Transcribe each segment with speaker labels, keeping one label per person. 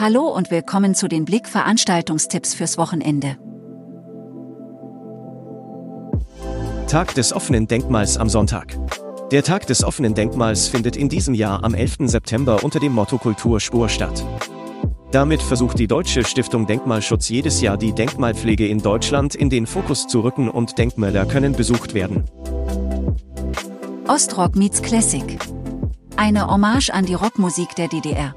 Speaker 1: Hallo und willkommen zu den Blick Veranstaltungstipps fürs Wochenende.
Speaker 2: Tag des offenen Denkmals am Sonntag. Der Tag des offenen Denkmals findet in diesem Jahr am 11. September unter dem Motto Kulturspur statt. Damit versucht die Deutsche Stiftung Denkmalschutz jedes Jahr die Denkmalpflege in Deutschland in den Fokus zu rücken und Denkmäler können besucht werden.
Speaker 1: Ostrock meets Classic. Eine Hommage an die Rockmusik der DDR.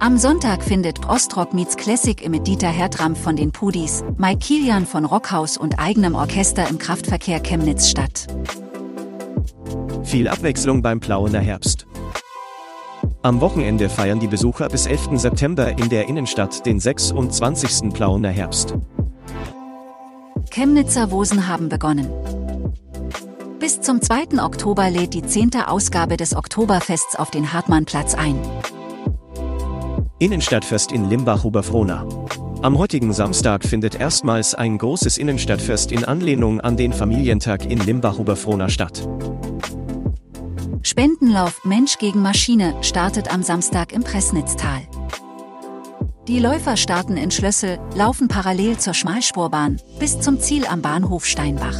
Speaker 1: Am Sonntag findet Ostrock Meets Classic mit Dieter Hertram von den Pudis, Mike Kilian von Rockhaus und eigenem Orchester im Kraftverkehr Chemnitz statt.
Speaker 2: Viel Abwechslung beim Plauener Herbst. Am Wochenende feiern die Besucher bis 11. September in der Innenstadt den 26. Plauener Herbst.
Speaker 1: Chemnitzer Wosen haben begonnen. Bis zum 2. Oktober lädt die 10. Ausgabe des Oktoberfests auf den Hartmannplatz ein.
Speaker 2: Innenstadtfest in Limbach-Oberfrohna. Am heutigen Samstag findet erstmals ein großes Innenstadtfest in Anlehnung an den Familientag in Limbach-Oberfrohna statt.
Speaker 1: Spendenlauf Mensch gegen Maschine startet am Samstag im Pressnitztal. Die Läufer starten in Schlössel, laufen parallel zur Schmalspurbahn bis zum Ziel am Bahnhof Steinbach.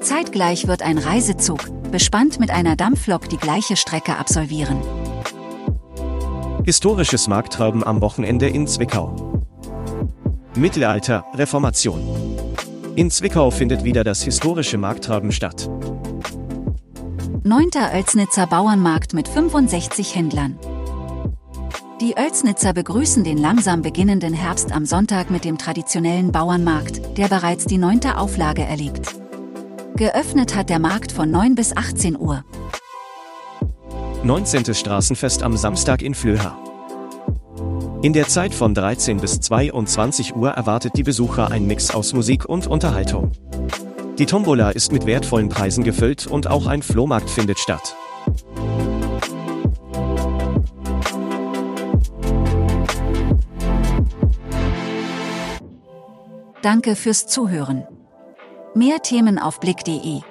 Speaker 1: Zeitgleich wird ein Reisezug, bespannt mit einer Dampflok, die gleiche Strecke absolvieren.
Speaker 2: Historisches Markttreiben am Wochenende in Zwickau. Mittelalter, Reformation. In Zwickau findet wieder das historische Markttreiben statt.
Speaker 1: 9. Oelsnitzer Bauernmarkt mit 65 Händlern. Die Oelsnitzer begrüßen den langsam beginnenden Herbst am Sonntag mit dem traditionellen Bauernmarkt, der bereits die neunte Auflage erlebt. Geöffnet hat der Markt von 9 bis 18 Uhr.
Speaker 2: 19. Straßenfest am Samstag in Flöha. In der Zeit von 13 bis 22 Uhr erwartet die Besucher ein Mix aus Musik und Unterhaltung. Die Tombola ist mit wertvollen Preisen gefüllt und auch ein Flohmarkt findet statt.
Speaker 1: Danke fürs Zuhören. Mehr Themen auf blick.de